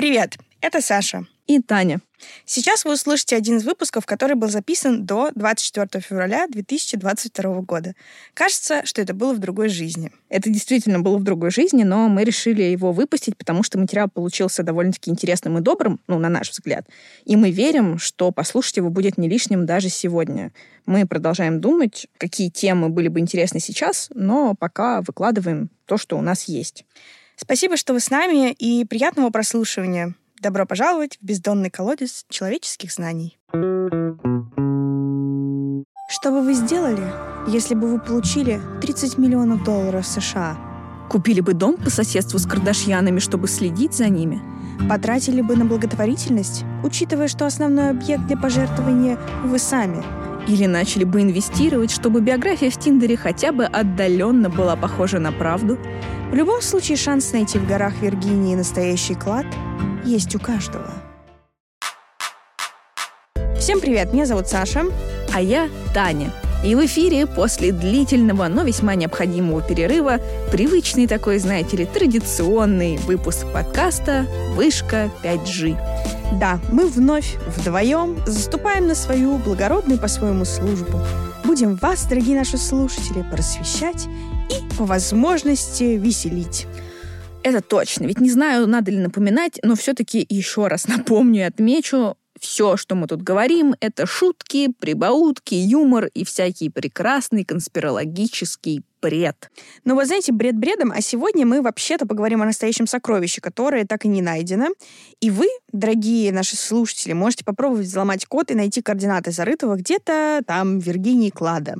Привет, это Саша. И Таня. Сейчас вы услышите один из выпусков, который был записан до 24 февраля 2022 года. Кажется, что это было в другой жизни. Это действительно было в другой жизни, но мы решили его выпустить, потому что материал получился довольно-таки интересным и добрым, ну, на наш взгляд. И мы верим, что послушать его будет не лишним даже сегодня. Мы продолжаем думать, какие темы были бы интересны сейчас, но пока выкладываем то, что у нас есть. Спасибо, что вы с нами, и приятного прослушивания. Добро пожаловать в бездонный колодец человеческих знаний. Что бы вы сделали, если бы вы получили 30 миллионов долларов США? Купили бы дом по соседству с Кардашьянами, чтобы следить за ними? Потратили бы на благотворительность, учитывая, что основной объект для пожертвования вы сами – или начали бы инвестировать, чтобы биография в Тиндере хотя бы отдаленно была похожа на правду? В любом случае, шанс найти в горах Виргинии настоящий клад есть у каждого. Всем привет, меня зовут Саша. А я Таня. И в эфире после длительного, но весьма необходимого перерыва привычный такой, знаете ли, традиционный выпуск подкаста «Вышка 5G». Да, мы вновь вдвоем заступаем на свою благородную по-своему службу. Будем вас, дорогие наши слушатели, просвещать и, по возможности, веселить. Это точно. Ведь не знаю, надо ли напоминать, но все-таки еще раз напомню и отмечу, все, что мы тут говорим, это шутки, прибаутки, юмор и всякий прекрасный конспирологический бред. Ну, вы знаете, бред бредом, а сегодня мы вообще-то поговорим о настоящем сокровище, которое так и не найдено. И вы, дорогие наши слушатели, можете попробовать взломать код и найти координаты зарытого где-то там в Виргинии клада.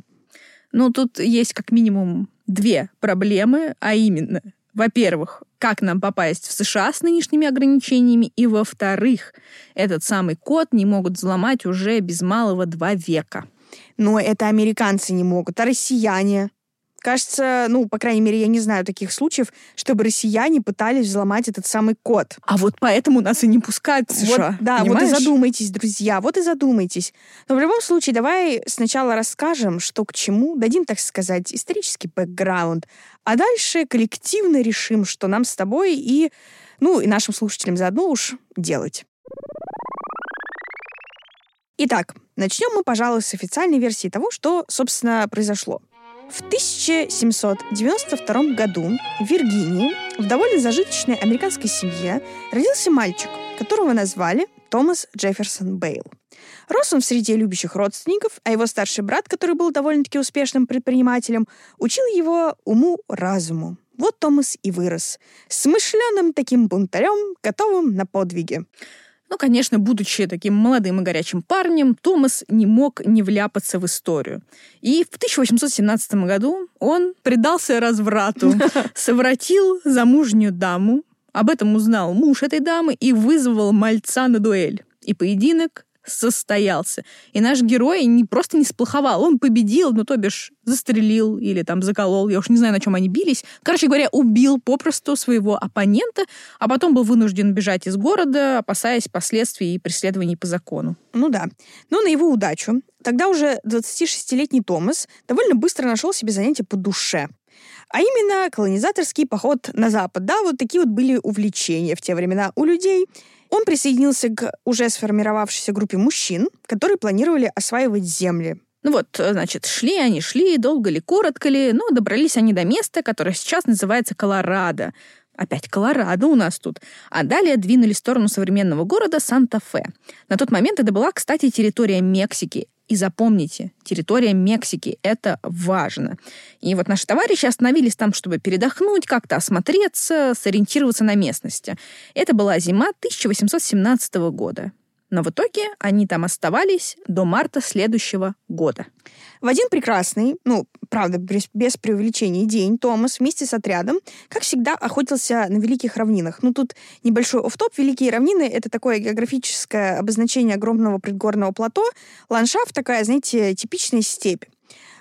Ну, тут есть как минимум две проблемы, а именно, во-первых, как нам попасть в США с нынешними ограничениями, и, во-вторых, этот самый код не могут взломать уже без малого два века. Но это американцы не могут, а россияне. Кажется, ну, по крайней мере, я не знаю таких случаев, чтобы россияне пытались взломать этот самый код. А вот поэтому нас и не пускают в США. Вот, да, понимаешь? вот и задумайтесь, друзья, вот и задумайтесь. Но в любом случае, давай сначала расскажем, что к чему, дадим, так сказать, исторический бэкграунд, а дальше коллективно решим, что нам с тобой и, ну, и нашим слушателям заодно уж делать. Итак, начнем мы, пожалуй, с официальной версии того, что, собственно, произошло. В 1792 году в Виргинии в довольно зажиточной американской семье родился мальчик, которого назвали Томас Джефферсон Бейл. Рос он в среде любящих родственников, а его старший брат, который был довольно-таки успешным предпринимателем, учил его уму-разуму. Вот Томас и вырос. Смышленым таким бунтарем, готовым на подвиги. Ну, конечно, будучи таким молодым и горячим парнем, Томас не мог не вляпаться в историю. И в 1817 году он предался разврату, совратил замужнюю даму, об этом узнал муж этой дамы и вызвал мальца на дуэль. И поединок состоялся. И наш герой не просто не сплоховал, он победил, ну, то бишь, застрелил или там заколол, я уж не знаю, на чем они бились. Короче говоря, убил попросту своего оппонента, а потом был вынужден бежать из города, опасаясь последствий и преследований по закону. Ну да. Но на его удачу тогда уже 26-летний Томас довольно быстро нашел себе занятие по душе. А именно колонизаторский поход на Запад. Да, вот такие вот были увлечения в те времена у людей. Он присоединился к уже сформировавшейся группе мужчин, которые планировали осваивать земли. Ну вот, значит, шли они, шли, долго ли, коротко ли, но добрались они до места, которое сейчас называется Колорадо. Опять Колорадо у нас тут. А далее двинулись в сторону современного города Санта-Фе. На тот момент это была, кстати, территория Мексики. И запомните, территория Мексики — это важно. И вот наши товарищи остановились там, чтобы передохнуть, как-то осмотреться, сориентироваться на местности. Это была зима 1817 года. Но в итоге они там оставались до марта следующего года. В один прекрасный, ну, правда, без, преувеличений день, Томас вместе с отрядом, как всегда, охотился на Великих равнинах. Ну, тут небольшой оф-топ. Великие равнины — это такое географическое обозначение огромного предгорного плато. Ландшафт такая, знаете, типичная степь.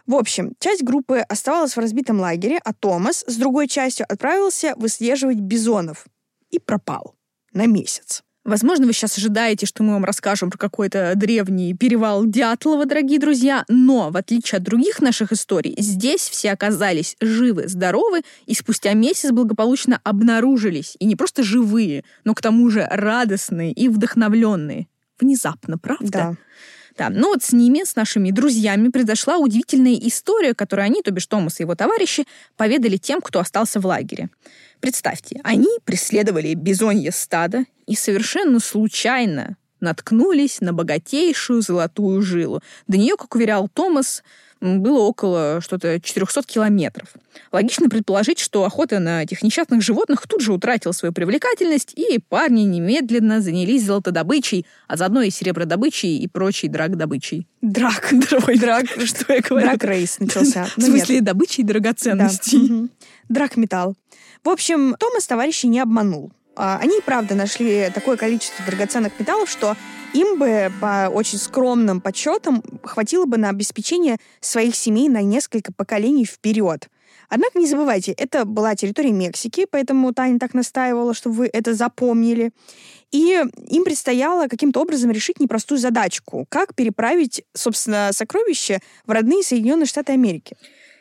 В общем, часть группы оставалась в разбитом лагере, а Томас с другой частью отправился выслеживать бизонов. И пропал на месяц. Возможно, вы сейчас ожидаете, что мы вам расскажем про какой-то древний перевал Дятлова, дорогие друзья, но, в отличие от других наших историй, здесь все оказались живы, здоровы и спустя месяц благополучно обнаружились. И не просто живые, но к тому же радостные и вдохновленные. Внезапно, правда? Да. Да, но вот с ними, с нашими друзьями, произошла удивительная история, которую они, то бишь Томас и его товарищи, поведали тем, кто остался в лагере. Представьте, они преследовали бизонье стада и совершенно случайно наткнулись на богатейшую золотую жилу. До нее, как уверял Томас, было около что-то 400 километров. Логично предположить, что охота на этих несчастных животных тут же утратила свою привлекательность, и парни немедленно занялись золотодобычей, а заодно и серебродобычей и прочей драгдобычей. Драк. Ой, драк, что я говорю? Драк-рейс начался. В смысле, добычей драгоценностей. Драк-металл. В общем, Томас товарищей не обманул. А, они, правда, нашли такое количество драгоценных металлов, что им бы по очень скромным подсчетам хватило бы на обеспечение своих семей на несколько поколений вперед. Однако не забывайте, это была территория Мексики, поэтому Таня так настаивала, чтобы вы это запомнили. И им предстояло каким-то образом решить непростую задачку, как переправить, собственно, сокровища в родные Соединенные Штаты Америки.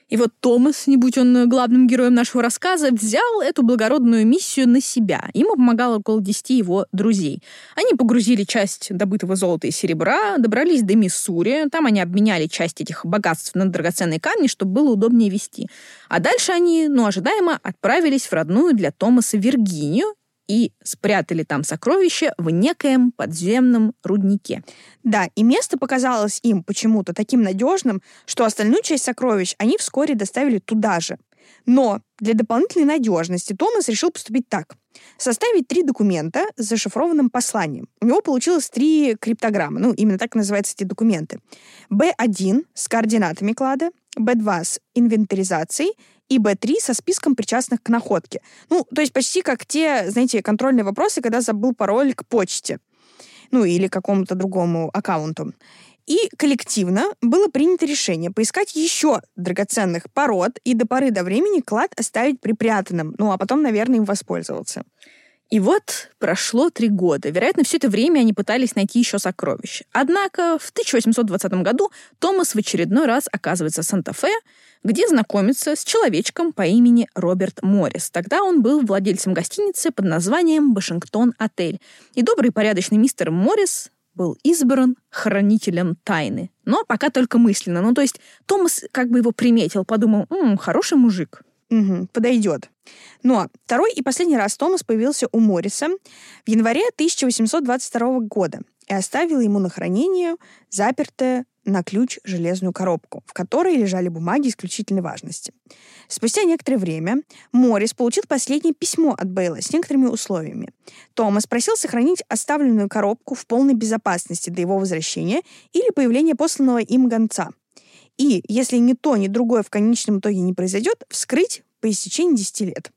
И вот Томас, не будь он главным героем нашего рассказа, взял эту благородную миссию на себя. Ему помогало около десяти его друзей. Они погрузили часть добытого золота и серебра, добрались до Миссури. Там они обменяли часть этих богатств на драгоценные камни, чтобы было удобнее вести. А дальше они, ну, ожидаемо, отправились в родную для Томаса Виргинию и спрятали там сокровища в некоем подземном руднике. Да, и место показалось им почему-то таким надежным, что остальную часть сокровищ они вскоре доставили туда же. Но для дополнительной надежности Томас решил поступить так. Составить три документа с зашифрованным посланием. У него получилось три криптограммы, ну, именно так называются эти документы. B1 с координатами клада, B2 с инвентаризацией и Б3 со списком причастных к находке. Ну, то есть почти как те, знаете, контрольные вопросы, когда забыл пароль к почте. Ну, или какому-то другому аккаунту. И коллективно было принято решение поискать еще драгоценных пород и до поры до времени клад оставить припрятанным. Ну, а потом, наверное, им воспользоваться. И вот прошло три года. Вероятно, все это время они пытались найти еще сокровища. Однако в 1820 году Томас в очередной раз оказывается в Санта-Фе, где знакомится с человечком по имени Роберт Моррис. Тогда он был владельцем гостиницы под названием «Вашингтон-отель». И добрый порядочный мистер Моррис был избран хранителем тайны. Но пока только мысленно. Ну, то есть Томас как бы его приметил, подумал, «М, хороший мужик». Угу, подойдет. Но второй и последний раз Томас появился у Морриса в январе 1822 года и оставил ему на хранение запертое на ключ железную коробку, в которой лежали бумаги исключительной важности. Спустя некоторое время Моррис получил последнее письмо от Бейла с некоторыми условиями. Томас просил сохранить оставленную коробку в полной безопасности до его возвращения или появления посланного им гонца. И, если ни то, ни другое в конечном итоге не произойдет, вскрыть по истечении 10 лет.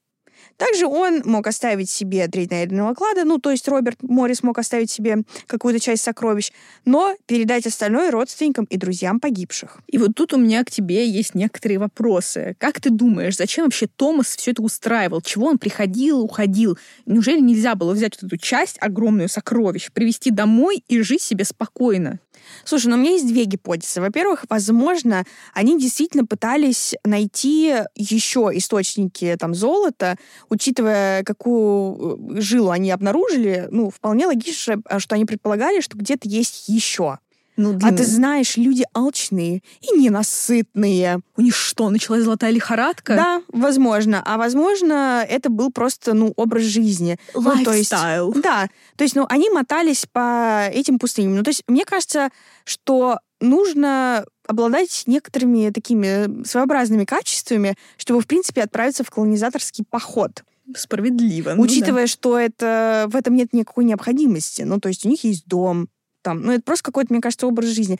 Также он мог оставить себе треть найденного клада, ну, то есть Роберт Моррис мог оставить себе какую-то часть сокровищ, но передать остальное родственникам и друзьям погибших. И вот тут у меня к тебе есть некоторые вопросы. Как ты думаешь, зачем вообще Томас все это устраивал? Чего он приходил, уходил? Неужели нельзя было взять вот эту часть, огромную сокровищ, привезти домой и жить себе спокойно? Слушай, ну у меня есть две гипотезы. Во-первых, возможно, они действительно пытались найти еще источники там золота, учитывая, какую э, жилу они обнаружили, ну, вполне логично, что они предполагали, что где-то есть еще. Ну, а ты знаешь, люди алчные и ненасытные. У них что, началась золотая лихорадка? Да, возможно. А возможно, это был просто, ну, образ жизни. Lifestyle. Ну, то есть, да. То есть, ну, они мотались по этим пустыням. Ну, то есть, мне кажется, что нужно обладать некоторыми такими своеобразными качествами, чтобы, в принципе, отправиться в колонизаторский поход. Справедливо. Учитывая, ну, да. что это, в этом нет никакой необходимости. Ну, то есть у них есть дом, там, ну, это просто какой-то, мне кажется, образ жизни.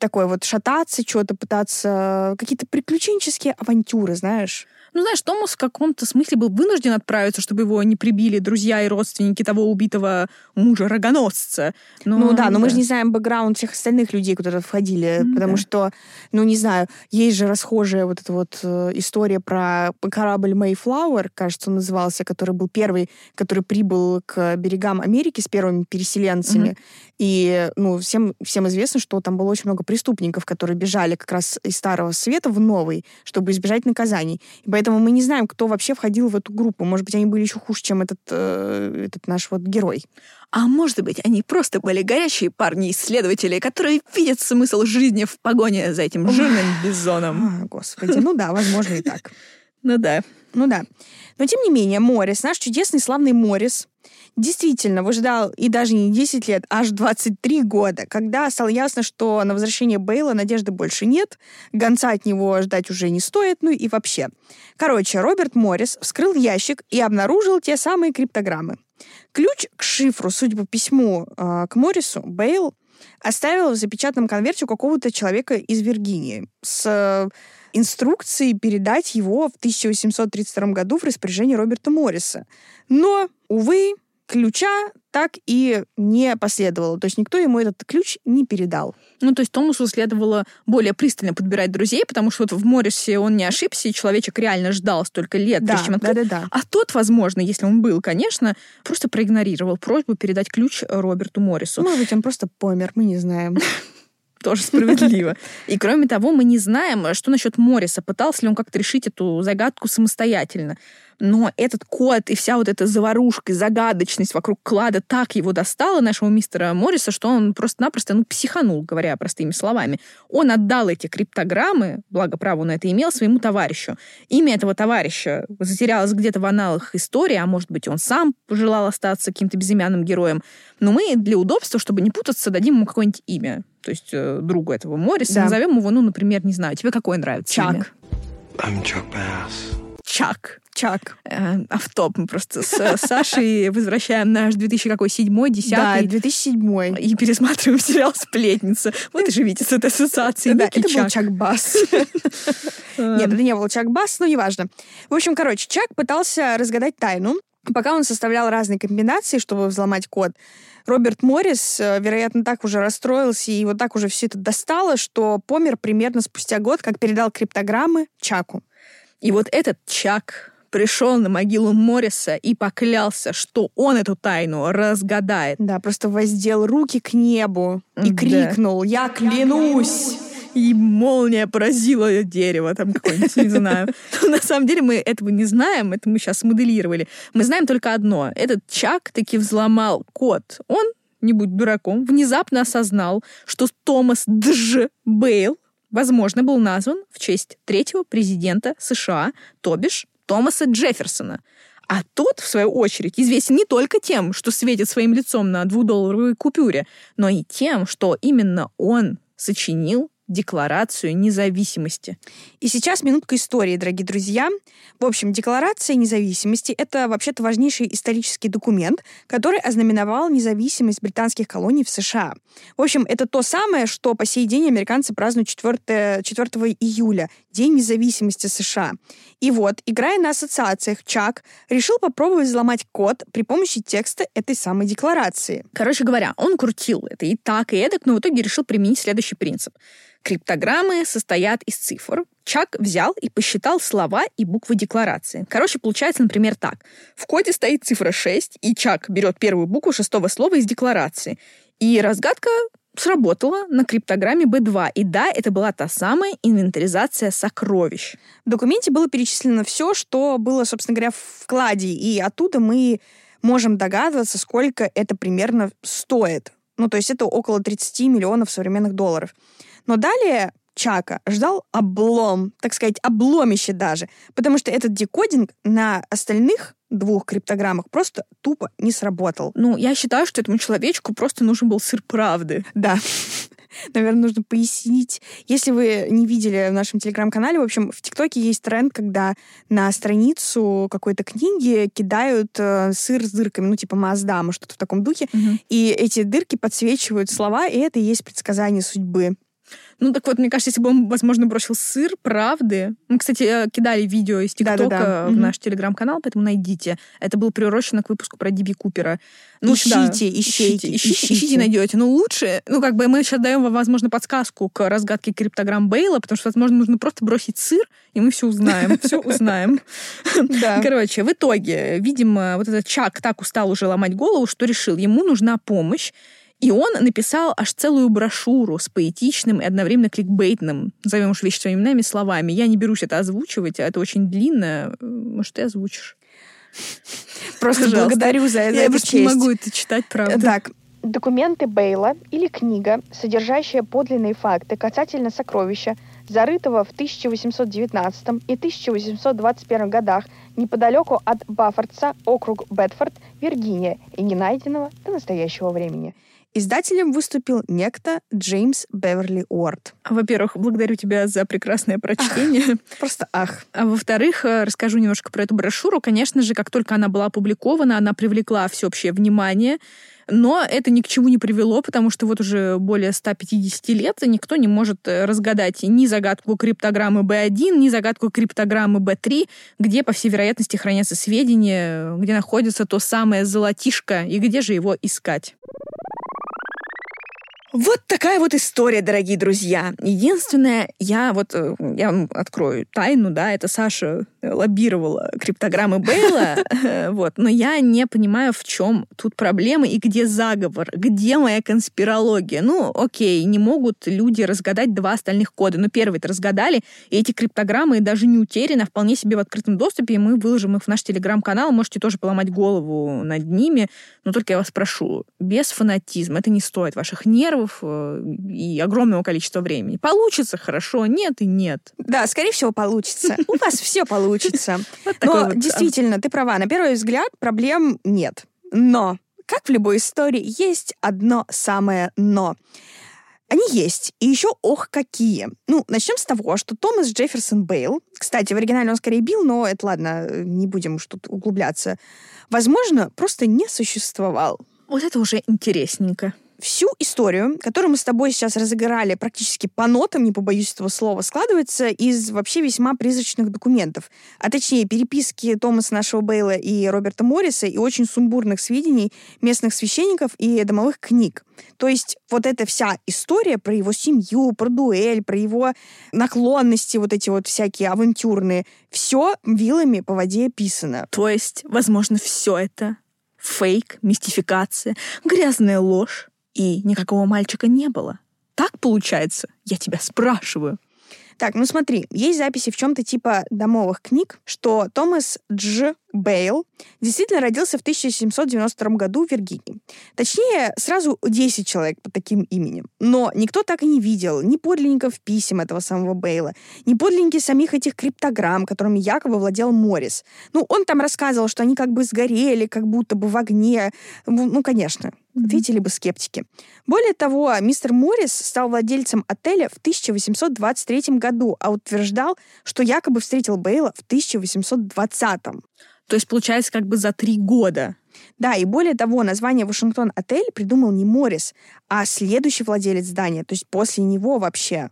Такой вот шататься, что-то пытаться, какие-то приключенческие авантюры, знаешь. Ну, знаешь, Томас в каком-то смысле был вынужден отправиться, чтобы его не прибили друзья и родственники того убитого мужа-рогоносца. Но, ну да, но да. мы же не знаем бэкграунд всех остальных людей, которые входили, mm, потому да. что, ну не знаю, есть же расхожая вот эта вот э, история про корабль Mayflower, кажется, он назывался, который был первый, который прибыл к берегам Америки с первыми переселенцами. Mm-hmm. И, ну, всем, всем известно, что там было очень много преступников, которые бежали как раз из Старого Света в Новый, чтобы избежать наказаний. И поэтому мы не знаем, кто вообще входил в эту группу. Может быть, они были еще хуже, чем этот, э, этот наш вот герой. А может быть, они просто были горячие парни-исследователи, которые видят смысл жизни в погоне за этим жирным бизоном. А, господи, ну да, возможно и так. Ну да. Ну да. Но тем не менее, Моррис, наш чудесный славный Моррис, действительно выждал и даже не 10 лет, аж 23 года, когда стало ясно, что на возвращение Бейла надежды больше нет, гонца от него ждать уже не стоит, ну и вообще. Короче, Роберт Моррис вскрыл ящик и обнаружил те самые криптограммы. Ключ к шифру, судя по письму э, к Моррису, Бейл оставил в запечатанном конверте у какого-то человека из Виргинии с э, инструкцией передать его в 1832 году в распоряжение Роберта Морриса. Но, увы, ключа так и не последовало. То есть никто ему этот ключ не передал. Ну, то есть Томасу следовало более пристально подбирать друзей, потому что вот в Моррисе он не ошибся, и человечек реально ждал столько лет, да, прежде чем открыть. Да, да, да. А тот, возможно, если он был, конечно, просто проигнорировал просьбу передать ключ Роберту Моррису. Может быть, он просто помер, мы не знаем. тоже справедливо. И кроме того, мы не знаем, что насчет Морриса. Пытался ли он как-то решить эту загадку самостоятельно. Но этот код и вся вот эта заварушка и загадочность вокруг клада так его достала, нашего мистера Морриса, что он просто-напросто ну, психанул, говоря простыми словами. Он отдал эти криптограммы, благо право на это имел, своему товарищу. Имя этого товарища затерялось где-то в аналах истории, а может быть, он сам пожелал остаться каким-то безымянным героем. Но мы для удобства, чтобы не путаться, дадим ему какое-нибудь имя. То есть э, другу этого Морриса. Да. Назовем его, ну, например, не знаю, тебе какое нравится Чак. Имя? I'm Chuck Bass. Чак. Чак. Э, автоп. Мы просто с Сашей возвращаем наш 2007 10 Да, 2007 И пересматриваем сериал «Сплетница». Вот и живите с этой ассоциацией. Да, это был Чак Бас. Нет, это не был Чак Бас, но неважно. В общем, короче, Чак пытался разгадать тайну, пока он составлял разные комбинации, чтобы взломать код. Роберт Моррис, э, вероятно, так уже расстроился и вот так уже все это достало, что помер примерно спустя год, как передал криптограммы Чаку. И вот этот Чак пришел на могилу Морриса и поклялся, что он эту тайну разгадает. Да, просто воздел руки к небу и да. крикнул «Я клянусь!» и молния поразила дерево там какое-нибудь, не знаю. Но на самом деле мы этого не знаем, это мы сейчас моделировали. Мы знаем только одно. Этот Чак таки взломал код. Он, не будь дураком, внезапно осознал, что Томас Дж. Бейл возможно, был назван в честь третьего президента США, то бишь Томаса Джефферсона. А тот, в свою очередь, известен не только тем, что светит своим лицом на двухдолларовой купюре, но и тем, что именно он сочинил Декларацию независимости. И сейчас минутка истории, дорогие друзья. В общем, Декларация независимости — это вообще-то важнейший исторический документ, который ознаменовал независимость британских колоний в США. В общем, это то самое, что по сей день американцы празднуют 4, 4 июля, День независимости США. И вот, играя на ассоциациях, Чак решил попробовать взломать код при помощи текста этой самой декларации. Короче говоря, он крутил это и так, и эдак, но в итоге решил применить следующий принцип. Криптограммы состоят из цифр. Чак взял и посчитал слова и буквы декларации. Короче, получается, например, так. В коде стоит цифра 6, и Чак берет первую букву шестого слова из декларации. И разгадка сработала на криптограмме B2. И да, это была та самая инвентаризация сокровищ. В документе было перечислено все, что было, собственно говоря, в вкладе. И оттуда мы можем догадываться, сколько это примерно стоит. Ну, то есть это около 30 миллионов современных долларов. Но далее Чака ждал облом, так сказать, обломище даже, потому что этот декодинг на остальных двух криптограммах просто тупо не сработал. Ну, я считаю, что этому человечку просто нужен был сыр правды. Да. Наверное, нужно пояснить. Если вы не видели в нашем телеграм-канале, в общем, в ТикТоке есть тренд, когда на страницу какой-то книги кидают э, сыр с дырками, ну, типа Маздама, что-то в таком духе, угу. и эти дырки подсвечивают слова, и это и есть предсказание судьбы. Ну, так вот, мне кажется, если бы он, возможно, бросил сыр правды... Мы, кстати, э, кидали видео из ТикТока Да-да-да. в Мгм. наш телеграм-канал, поэтому найдите. Это было приурочено к выпуску про Диби Купера. Ищите, да, ищите, ищите, ищите, ищите. найдете. Но лучше, ну, как бы мы сейчас даем вам, возможно, подсказку к разгадке криптограмм Бейла, потому что, возможно, нужно просто бросить сыр, и мы все узнаем. Все узнаем. Да. Короче, в итоге, видимо, вот этот Чак так устал уже ломать голову, что решил, ему нужна помощь. И он написал аж целую брошюру с поэтичным и одновременно кликбейтным, назовем уж вещи своими именами, словами. Я не берусь это озвучивать, а это очень длинно. Может, ты озвучишь? Просто Пожалуйста. благодарю за, за Я просто не честь. могу это читать, правда. Так, Документы Бейла или книга, содержащая подлинные факты касательно сокровища, зарытого в 1819 и 1821 годах неподалеку от Баффордса, округ Бетфорд, Виргиния, и не найденного до настоящего времени. Издателем выступил некто Джеймс Беверли Уорд. Во-первых, благодарю тебя за прекрасное прочтение. Просто ах. А во-вторых, э, расскажу немножко про эту брошюру. Конечно же, как только она была опубликована, она привлекла всеобщее внимание. Но это ни к чему не привело, потому что вот уже более 150 лет никто не может э, разгадать ни загадку криптограммы B1, ни загадку криптограммы B3, где, по всей вероятности, хранятся сведения, где находится то самое золотишко и где же его искать. Вот такая вот история, дорогие друзья. Единственное, я вот, э, я вам открою тайну, да, это Саша лоббировала криптограммы Бейла, э, вот, но я не понимаю, в чем тут проблема и где заговор, где моя конспирология. Ну, окей, не могут люди разгадать два остальных кода, но первый-то разгадали, и эти криптограммы даже не утеряны, а вполне себе в открытом доступе, и мы выложим их в наш телеграм-канал, можете тоже поломать голову над ними, но только я вас прошу, без фанатизма, это не стоит ваших нервов э, и огромного количества времени. Получится хорошо, нет и нет. Да, скорее всего, получится. У вас все получится. Но а, действительно, ты права. На первый взгляд проблем нет. Но, как в любой истории, есть одно самое «но». Они есть, и еще ох какие. Ну, начнем с того, что Томас Джефферсон Бейл, кстати, в оригинале он скорее бил, но это ладно, не будем уж тут углубляться, возможно, просто не существовал. Вот это уже интересненько. Всю историю, которую мы с тобой сейчас разыграли практически по нотам, не побоюсь этого слова, складывается из вообще весьма призрачных документов, а точнее переписки Томаса нашего Бейла и Роберта Морриса и очень сумбурных сведений местных священников и домовых книг. То есть вот эта вся история про его семью, про дуэль, про его наклонности вот эти вот всякие авантюрные, все вилами по воде писано. То есть, возможно, все это фейк, мистификация, грязная ложь, и никакого мальчика не было. Так получается? Я тебя спрашиваю. Так, ну смотри, есть записи в чем-то типа домовых книг, что Томас Дж. Бейл действительно родился в 1792 году в Виргинии. Точнее, сразу 10 человек под таким именем. Но никто так и не видел ни подлинников писем этого самого Бейла, ни подлинники самих этих криптограмм, которыми якобы владел Моррис. Ну, он там рассказывал, что они как бы сгорели, как будто бы в огне. Ну, ну, конечно, ответили бы скептики. Более того, мистер Моррис стал владельцем отеля в 1823 году, а утверждал, что якобы встретил Бейла в 1820. То есть, получается, как бы за три года. Да, и более того, название Вашингтон-отель придумал не Моррис, а следующий владелец здания, то есть после него вообще.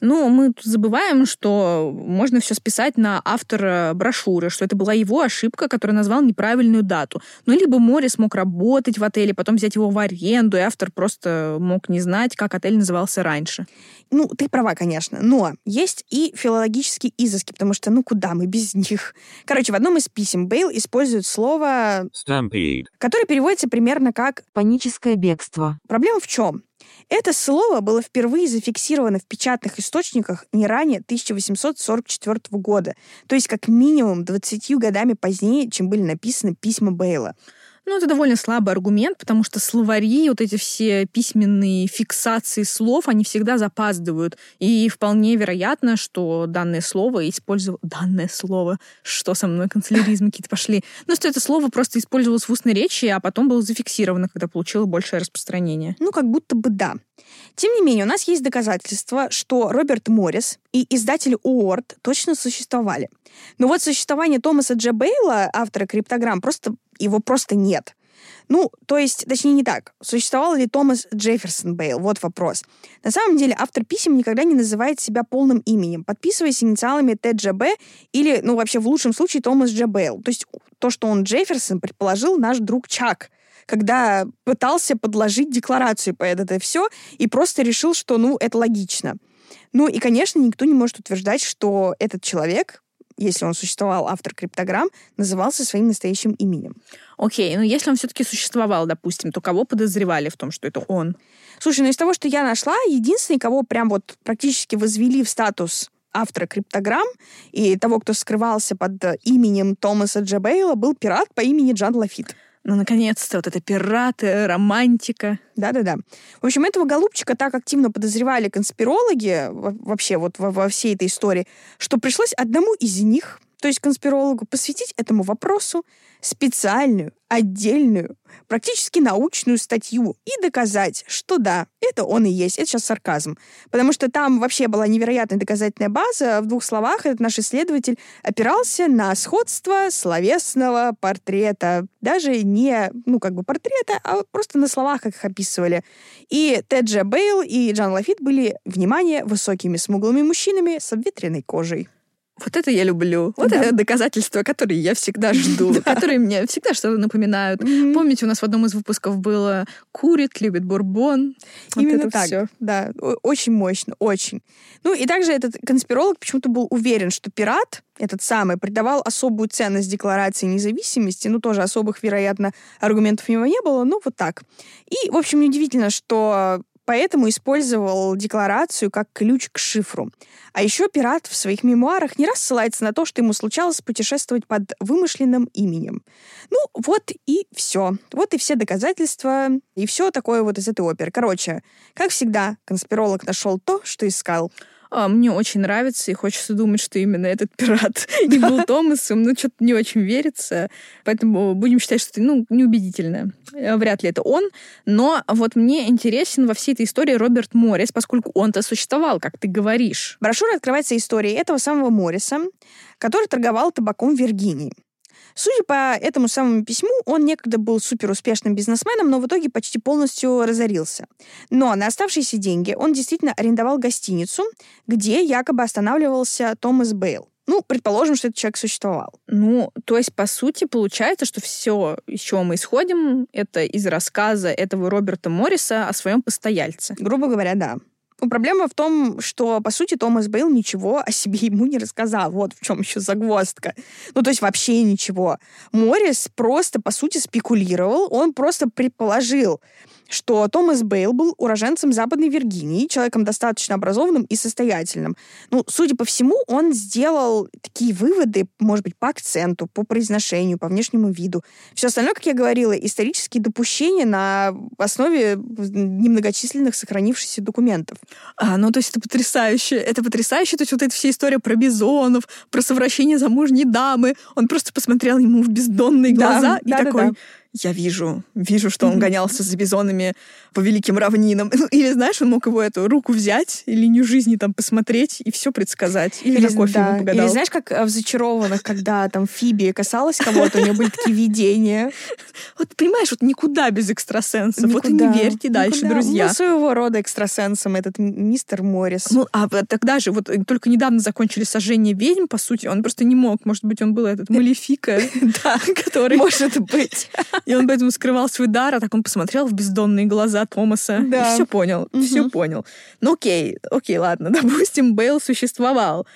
Ну, мы тут забываем, что можно все списать на автора брошюры, что это была его ошибка, который назвал неправильную дату. Ну, либо Моррис мог работать в отеле, потом взять его в аренду, и автор просто мог не знать, как отель назывался раньше. Ну, ты права, конечно, но есть и филологические изыски, потому что, ну, куда мы без них? Короче, в одном из писем Бейл использует слово, Stampede. которое переводится примерно как Паническое бегство. Проблема в чем? Это слово было впервые зафиксировано в печатных источниках не ранее 1844 года, то есть как минимум 20 годами позднее, чем были написаны письма Бейла. Ну, это довольно слабый аргумент, потому что словари, вот эти все письменные фиксации слов, они всегда запаздывают. И вполне вероятно, что данное слово использовало... Данное слово? Что со мной? Канцеляризмы какие-то пошли. Ну, что это слово просто использовалось в устной речи, а потом было зафиксировано, когда получило большее распространение. Ну, как будто бы да. Тем не менее, у нас есть доказательства, что Роберт Моррис и издатель Уорд точно существовали. Но вот существование Томаса Дж. Бейла, автора криптограмм, просто его просто нет. Ну, то есть, точнее, не так. Существовал ли Томас Джефферсон Бейл? Вот вопрос. На самом деле, автор писем никогда не называет себя полным именем, подписываясь инициалами ТДЖБ или, ну, вообще, в лучшем случае, Томас Дж. Бейл. То есть, то, что он Джефферсон, предположил наш друг Чак, когда пытался подложить декларацию по это все и просто решил, что, ну, это логично. Ну и, конечно, никто не может утверждать, что этот человек, если он существовал, автор криптограмм, назывался своим настоящим именем. Окей, ну если он все-таки существовал, допустим, то кого подозревали в том, что это он? Слушай, ну из того, что я нашла, единственный, кого прям вот практически возвели в статус автора криптограмм и того, кто скрывался под именем Томаса Дж. Бейла, был пират по имени Джан Лафит. Ну, наконец-то, вот это пираты, романтика. Да-да-да. В общем, этого голубчика так активно подозревали конспирологи вообще вот во, во всей этой истории, что пришлось одному из них то есть конспирологу, посвятить этому вопросу специальную, отдельную, практически научную статью и доказать, что да, это он и есть. Это сейчас сарказм. Потому что там вообще была невероятная доказательная база. В двух словах этот наш исследователь опирался на сходство словесного портрета. Даже не, ну, как бы портрета, а просто на словах, как их описывали. И Теджа Бейл и Джан Лафит были, внимание, высокими смуглыми мужчинами с обветренной кожей. Вот это я люблю. Вот да. это доказательства, которые я всегда жду, которые мне всегда что-то напоминают. Помните, у нас в одном из выпусков было «Курит, любит бурбон». Именно так. Все. Да, очень мощно, очень. Ну и также этот конспиролог почему-то был уверен, что пират, этот самый, придавал особую ценность декларации независимости. Ну, тоже особых, вероятно, аргументов у него не было, ну, вот так. И, в общем, неудивительно, что поэтому использовал декларацию как ключ к шифру. А еще пират в своих мемуарах не раз ссылается на то, что ему случалось путешествовать под вымышленным именем. Ну, вот и все. Вот и все доказательства, и все такое вот из этой оперы. Короче, как всегда, конспиролог нашел то, что искал. А, мне очень нравится, и хочется думать, что именно этот пират не был Томасом, но что-то не очень верится. Поэтому будем считать, что это ну, неубедительно. Э, вряд ли это он. Но вот мне интересен во всей этой истории Роберт Моррис, поскольку он-то существовал, как ты говоришь. Брошюра открывается историей этого самого Морриса, который торговал табаком в Виргинии. Судя по этому самому письму, он некогда был суперуспешным бизнесменом, но в итоге почти полностью разорился. Но на оставшиеся деньги он действительно арендовал гостиницу, где якобы останавливался Томас Бейл. Ну, предположим, что этот человек существовал. Ну, то есть, по сути, получается, что все, из чего мы исходим, это из рассказа этого Роберта Морриса о своем постояльце. Грубо говоря, да. Ну, проблема в том, что, по сути, Томас Бейл ничего о себе ему не рассказал. Вот в чем еще загвоздка. Ну, то есть вообще ничего. Моррис просто, по сути, спекулировал, он просто предположил, что Томас Бейл был уроженцем Западной Виргинии, человеком достаточно образованным и состоятельным. Ну, судя по всему, он сделал такие выводы, может быть, по акценту, по произношению, по внешнему виду. Все остальное, как я говорила, исторические допущения на основе немногочисленных сохранившихся документов. А, ну, то есть это потрясающе. Это потрясающе. То есть вот эта вся история про бизонов, про совращение замужней дамы. Он просто посмотрел ему в бездонные глаза да, и да, такой... Да, да я вижу, вижу, что он гонялся за бизонами по великим равнинам. Ну, или, знаешь, он мог его эту руку взять, линию жизни там посмотреть и все предсказать. Или, или на кофе да. ему погадал. Или знаешь, как в «Зачарованных», когда там Фиби касалась кого-то, у нее были такие видения. Вот понимаешь, вот никуда без экстрасенсов. Вот и не верьте дальше, друзья. Ну, своего рода экстрасенсом этот мистер Моррис. Ну, а тогда же, вот только недавно закончили сожжение ведьм, по сути, он просто не мог. Может быть, он был этот Малефика, который... Может быть. И он поэтому скрывал свой дар, а так он посмотрел в бездонные глаза Томаса да. и все понял, угу. все понял. Ну окей, окей, ладно, допустим, Бейл существовал.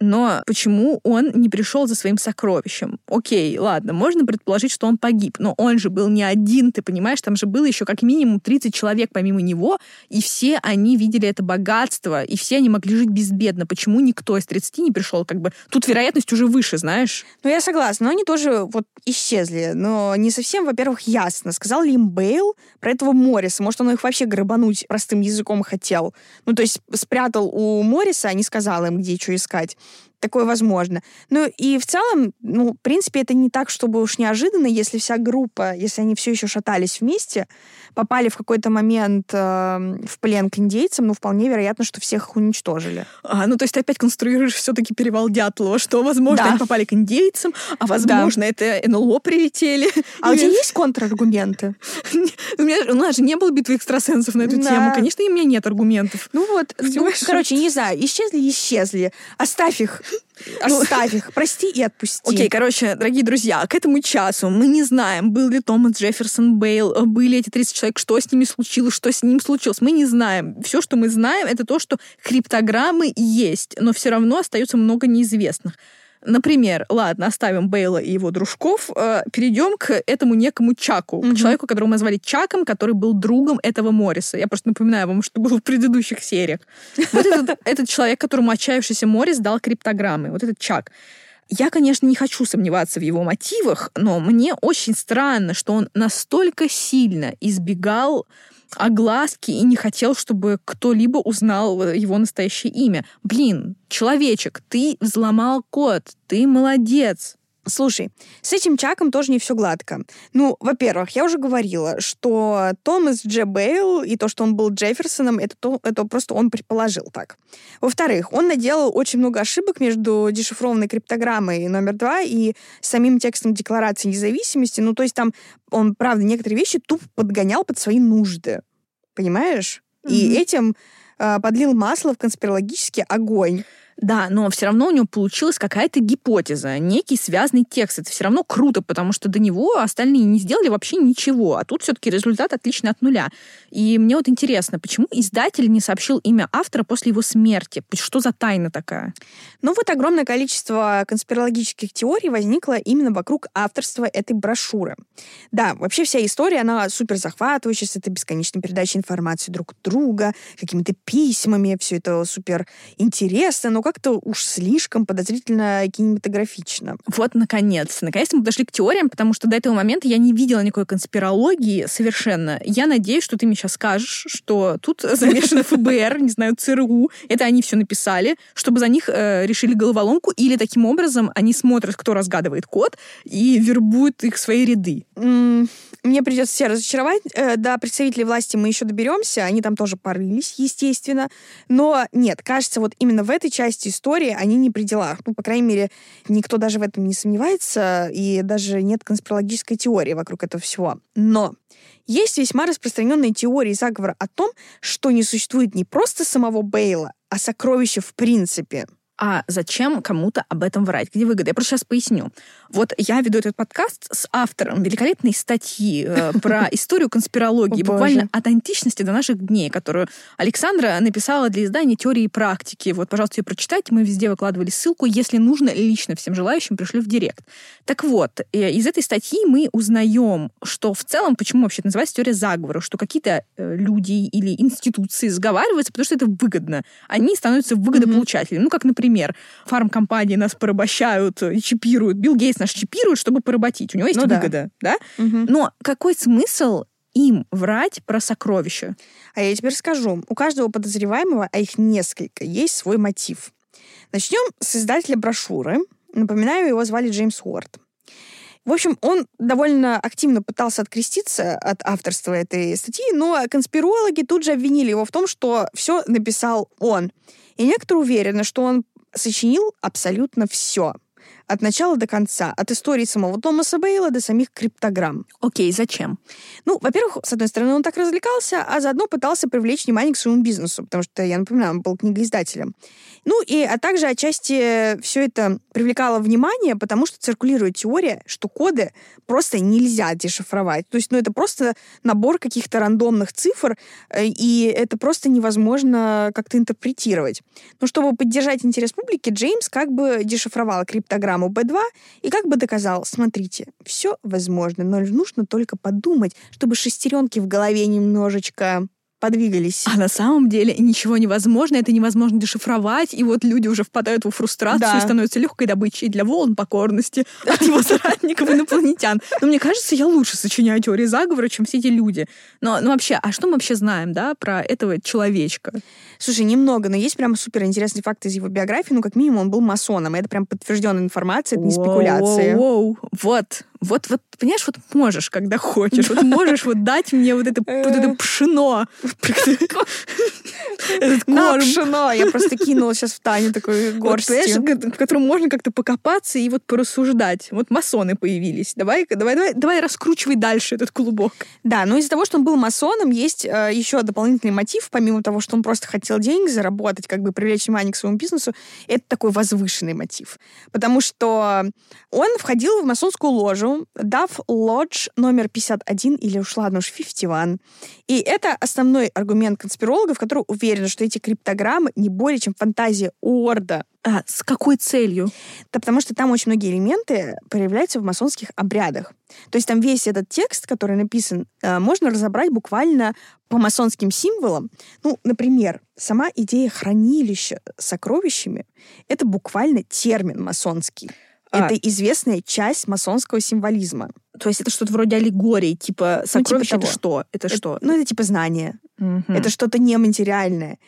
Но почему он не пришел за своим сокровищем? Окей, ладно, можно предположить, что он погиб, но он же был не один, ты понимаешь, там же было еще как минимум 30 человек помимо него, и все они видели это богатство, и все они могли жить безбедно. Почему никто из 30 не пришел? Как бы тут вероятность уже выше, знаешь? Ну, я согласна, но они тоже вот исчезли. Но не совсем, во-первых, ясно, сказал ли им Бейл про этого Морриса. Может, он их вообще грабануть простым языком хотел. Ну, то есть спрятал у Морриса, а не сказал им, где что искать. Такое возможно. Ну и в целом, ну, в принципе, это не так, чтобы уж неожиданно, если вся группа, если они все еще шатались вместе, попали в какой-то момент э, в плен к индейцам, ну, вполне вероятно, что всех их уничтожили. А, ну, то есть ты опять конструируешь все-таки перевал Дятлова, что, возможно, Да. они попали к индейцам, а, возможно, это НЛО прилетели. А у тебя есть контраргументы? У, меня, у нас же не было битвы экстрасенсов на эту Да. тему. Конечно, у меня нет аргументов. Ну вот, ну, короче, не знаю, исчезли, исчезли. Оставь их. Оставь их. Прости и отпусти. Окей, короче, дорогие друзья, к этому часу мы не знаем, был ли Томас Джефферсон Бейл, э, были эти 30 человек, что с ними случилось, что с ним случилось. Мы не знаем. Все, что мы знаем, это то, что криптограммы есть, но все равно остается много неизвестных. Например, ладно, оставим Бейла и его дружков, э, перейдем к этому некому Чаку, Мгм. к человеку, которого мы назвали Чаком, который был другом этого Морриса. Я просто напоминаю вам, что было в предыдущих сериях. Вот этот, этот человек, которому отчаявшийся Моррис дал криптограммы, вот этот Чак. Я, конечно, не хочу сомневаться в его мотивах, но мне очень странно, что он настолько сильно избегал огласки и не хотел, чтобы кто-либо узнал э, его настоящее имя. Блин, человечек, ты взломал код, ты молодец. Слушай, с этим Чаком тоже не все гладко. Ну, во-первых, я уже говорила, что Томас Дж. Бейл и то, что он был Джефферсоном, это, то, это просто он предположил так. Во-вторых, он наделал очень много ошибок между дешифрованной криптограммой номер два и самим текстом Декларации независимости. Ну, то есть там он, правда, некоторые вещи тупо подгонял под свои нужды. Понимаешь? И Мгм. этим э, подлил масло в конспирологический огонь. Да, но все равно у него получилась какая-то гипотеза, некий связанный текст. Это все равно круто, потому что до него остальные не сделали вообще ничего, а тут все-таки результат отличный от нуля. И мне вот интересно, почему издатель не сообщил имя автора после его смерти? Что за тайна такая? Ну вот огромное количество конспирологических теорий возникло именно вокруг авторства этой брошюры. Да, вообще вся история, она супер захватывающая, с этой бесконечной передачей информации друг друга, какими-то письмами, все это супер интересно, но как-то уж слишком подозрительно кинематографично. Вот, наконец. Наконец-то мы подошли к теориям, потому что до этого момента я не видела никакой конспирологии совершенно. Я надеюсь, что ты мне сейчас скажешь, что тут замешано ФБР, не знаю, ЦРУ. Это они все написали, чтобы за них э, решили головоломку, или таким образом они смотрят, кто разгадывает код, и вербуют их в свои ряды. Мне придется себя разочаровать. Э, До представителей власти мы еще доберемся. Они там тоже порылись, естественно. Но нет, кажется, вот именно в этой части истории они не при делах. Ну, по крайней мере, никто даже в этом не сомневается, и даже нет конспирологической теории вокруг этого всего. Но есть весьма распространенные теории заговора о том, что не существует не просто самого Бейла, а сокровища в принципе. А зачем кому-то об этом врать? Где выгода? Я просто сейчас поясню. Вот я веду этот подкаст с автором великолепной статьи э, про историю конспирологии, буквально от античности до наших дней, которую Александра написала для издания «Теории и практики». Вот, пожалуйста, ее прочитайте. Мы везде выкладывали ссылку. Если нужно, лично всем желающим пришлю в директ. Так вот, э, из этой статьи мы узнаем, что в целом, почему вообще это называется теория заговора, что какие-то э, люди или институции сговариваются, потому что это выгодно. Они становятся выгодополучателями. Ну, как, например, фармкомпании нас порабощают, чипируют. Билл Гейтс нас чипирует, чтобы поработить. У него есть Ну да. выгода, да? Мгм. Но какой смысл им врать про сокровища? А я теперь скажу. У каждого подозреваемого, а их несколько, есть свой мотив. Начнем с издателя брошюры. Напоминаю, его звали Джеймс Уорд. В общем, он довольно активно пытался откреститься от авторства этой статьи, но конспирологи тут же обвинили его в том, что все написал он. И некоторые уверены, что он сочинил абсолютно все. От начала до конца. От истории самого Томаса Бейла до самих криптограмм. Окей, зачем? Ну, во-первых, с одной стороны, он так развлекался, а заодно пытался привлечь внимание к своему бизнесу, потому что, я напоминаю, он был книгоиздателем. Ну, и, а также отчасти все это привлекало внимание, потому что циркулирует теория, что коды просто нельзя дешифровать. То есть, ну, это просто набор каких-то рандомных цифр, э, и это просто невозможно как-то интерпретировать. Но чтобы поддержать интерес публики, Джеймс как бы дешифровал криптограмму B2 и как бы доказал, смотрите, все возможно, но нужно только подумать, чтобы шестеренки в голове немножечко подвигались. А на самом деле ничего невозможно, это невозможно дешифровать, и вот люди уже впадают в фрустрацию Да. и становятся легкой добычей для волн покорности от его соратников инопланетян. Но мне кажется, я лучше сочиняю теории заговора, чем все эти люди. Но ну, вообще, а что мы вообще знаем, да, про этого человечка? Слушай, немного, но есть прям супер интересный факт из его биографии. Ну, как минимум, он был масоном. И это прям подтвержденная информация, это не спекуляции. Воу-воу-воу. Вот, вот, вот, понимаешь, вот можешь, когда хочешь. Вот можешь вот дать мне вот это, вот это пшено. Этот корм. пшено! Я просто кинула сейчас в Таню такой Вот, горстью. понимаешь, г- в котором можно как-то покопаться и вот порассуждать. Вот масоны появились. Давай, давай, давай, давай раскручивай дальше этот клубок. Да, но из-за того, что он был масоном, есть э, еще дополнительный мотив, помимо того, что он просто хотел денег заработать, как бы привлечь внимание к своему бизнесу, это такой возвышенный мотив. Потому что он входил в масонскую ложу, дав лодж номер 51, или уж ладно уж 51. И это основной аргумент конспирологов, которые уверены, что эти криптограммы не более чем фантазия Уорда. А с какой целью? Да потому что там очень многие элементы проявляются в масонских обрядах. То есть там весь этот текст, который написан, э, можно разобрать буквально по масонским символам. Ну, например, сама идея хранилища с сокровищами — это буквально термин масонский. А. Это известная часть масонского символизма. То есть это что-то вроде аллегории, типа сокровище это того. что? Это что? Ну, это типа знание. Мгм. Это что-то нематериальное.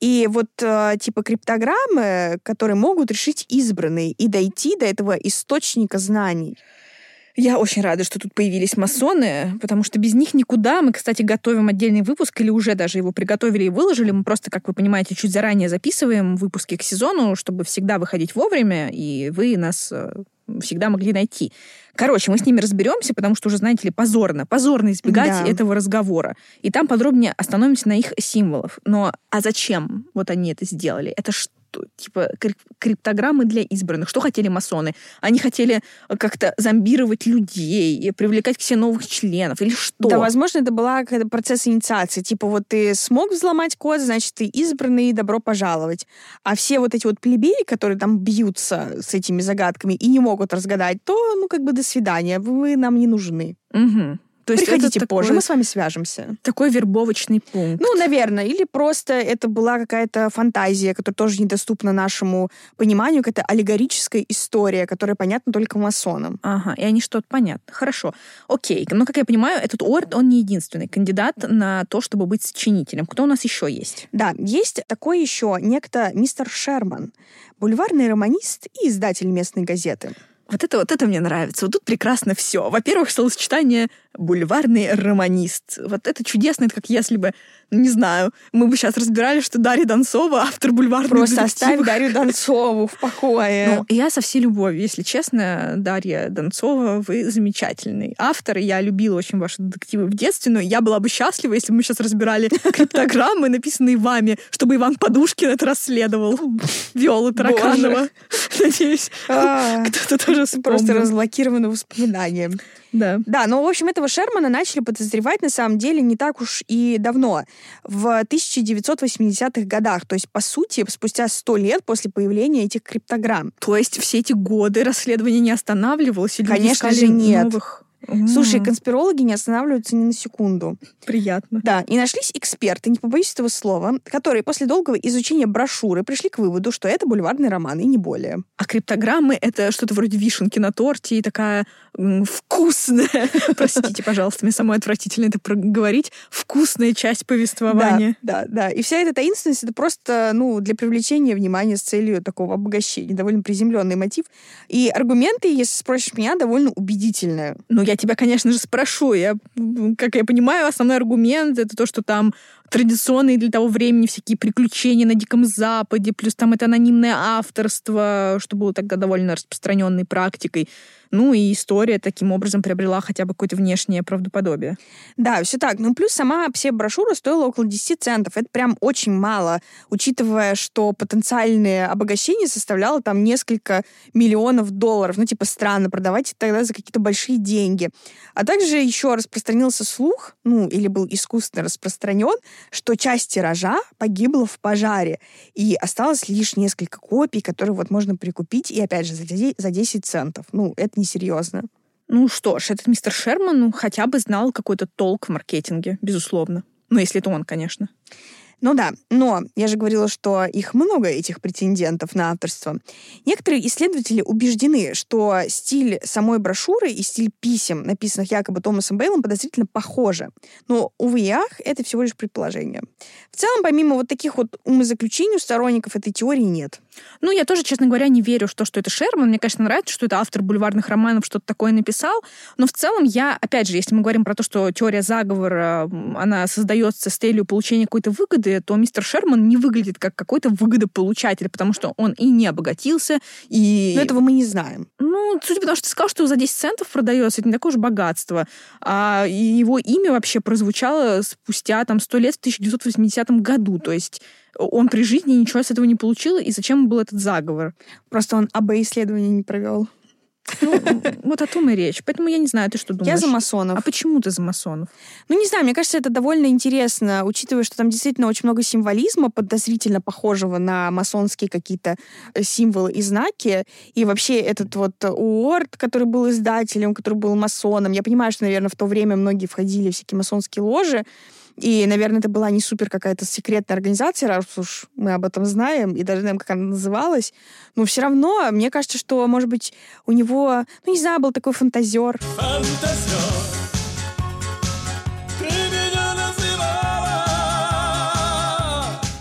И вот э, типа криптограммы, которые могут решить избранные и дойти до этого источника знаний. Я очень рада, что тут появились масоны, потому что без них никуда. Мы, кстати, готовим отдельный выпуск, или уже даже его приготовили и выложили. Мы просто, как вы понимаете, чуть заранее записываем выпуски к сезону, чтобы всегда выходить вовремя, и вы нас э, всегда могли найти. Короче, мы с ними разберемся, потому что уже, знаете ли, позорно. Позорно избегать Да. этого разговора. И там подробнее остановимся на их символах. Но а зачем вот они это сделали? Это что? Типа крип- криптограммы для избранных. Что хотели масоны? Они хотели э, как-то зомбировать людей, и привлекать к себе новых членов или что? Да, возможно, это была какой-то процесс инициации. Типа вот ты смог взломать код, значит, ты избранный, добро пожаловать. А все вот эти вот плебеи, которые там бьются с этими загадками и не могут разгадать, то, ну, как бы до свидания, вы нам не нужны. Мгм. То есть Приходите это позже, такой, мы с вами свяжемся. такой вербовочный пункт. Ну, наверное, или просто это была какая-то фантазия, которая тоже недоступна нашему пониманию, какая-то аллегорическая история, которая понятна только масонам. Ага, и они что-то понятно. Хорошо. Окей. Но, как я понимаю, этот Орд, он не единственный кандидат на то, чтобы быть сочинителем. Кто у нас еще есть? Да, есть такой еще некто мистер Шерман, бульварный романист и издатель местной газеты. Вот это, вот это мне нравится. Вот тут прекрасно все. Во-первых, словосочетание «бульварный романист». Вот это чудесно. Это как если бы, ну, не знаю, мы бы сейчас разбирали, что Дарья Донцова автор бульварных Просто оставь детективов. Дарью Донцову в покое. Ну, я со всей любовью, если честно, Дарья Донцова, вы замечательный автор. Я любила очень ваши детективы в детстве, но я была бы счастлива, если бы мы сейчас разбирали криптограммы, написанные вами, чтобы Иван Подушкин это расследовал. Виолу Тараканова. Надеюсь, А, кто-то тоже Просто вспомнил. разблокировано воспоминанием. Да. Да, но, в общем, этого Шермана начали подозревать на самом деле не так уж и давно, в 1980-х годах. То есть, по сути, спустя сто лет после появления этих криптограмм. То есть все эти годы расследование не останавливалось? Конечно же, нет. новых? Слушай, М, конспирологи не останавливаются ни на секунду. приятно. Да, и нашлись эксперты, не побоюсь этого слова, которые после долгого изучения брошюры пришли к выводу, что это бульварный роман, и не более. А криптограммы — это что-то вроде вишенки на торте и такая м, вкусная, простите, пожалуйста, мне самой отвратительно это проговорить, вкусная часть повествования. Да, да, да. И вся эта таинственность это просто, ну, для привлечения внимания с целью такого обогащения. Довольно приземленный мотив. И аргументы, если спросишь меня, довольно убедительные. Ну, я тебя, конечно же, спрошу. Я, как я понимаю, основной аргумент — это то, что там традиционные для того времени всякие приключения на Диком Западе, плюс там это анонимное авторство, что было тогда довольно распространенной практикой. Ну и история таким образом приобрела хотя бы какое-то внешнее правдоподобие. Да, все так. Ну, плюс сама брошюра стоила около 10 центов. Это прям очень мало, учитывая, что потенциальное обогащение составляло там несколько миллионов долларов. Ну, типа, странно, продавать тогда за какие-то большие деньги. А также еще распространился слух, ну, или был искусственно распространен, что часть тиража погибла в пожаре. И осталось лишь несколько копий, которые вот можно прикупить, и опять же, за де- за 10 центов. Ну, это несерьезно. Ну что ж, этот мистер Шерман ну, хотя бы знал какой-то толк в маркетинге, безусловно. Ну, если это он, конечно. Ну да, но я же говорила, что их много, этих претендентов на авторство. Некоторые исследователи убеждены, что стиль самой брошюры и стиль писем, написанных якобы Томасом Бейлом, подозрительно похожи. Но, увы ах, это всего лишь предположение. В целом, помимо вот таких вот умозаключений у сторонников этой теории нет. Ну, я тоже, честно говоря, не верю в то, что это Шерман. Мне, конечно, нравится, что это автор бульварных романов что-то такое написал. Но в целом я, опять же, если мы говорим про то, что теория заговора, она создается с целью получения какой-то выгоды, то мистер Шерман не выглядит как какой-то выгодополучатель, потому что он и не обогатился, и... Но этого мы не знаем. Ну, судя по тому, что ты сказал, что за 10 центов продается, это не такое уж богатство. А его имя вообще прозвучало спустя там 100 лет в 1980 году. То есть он при жизни ничего с этого не получил, и зачем был этот заговор? Просто он АБ-исследование не провел. Ну, вот о том и речь. Поэтому я не знаю, ты что думаешь? Я за масонов. А почему ты за масонов? Ну, не знаю, мне кажется, это довольно интересно, учитывая, что там действительно очень много символизма, подозрительно похожего на масонские какие-то э, символы и знаки. И вообще этот вот Уорд, который был издателем, который был масоном. Я понимаю, что, наверное, в то время многие входили в всякие масонские ложи. И, наверное, это была не супер какая-то секретная организация, раз уж мы об этом знаем, и даже знаем, как она называлась. Но все равно, мне кажется, что, может быть, у него, ну, не знаю, был такой фантазер. Фантазер.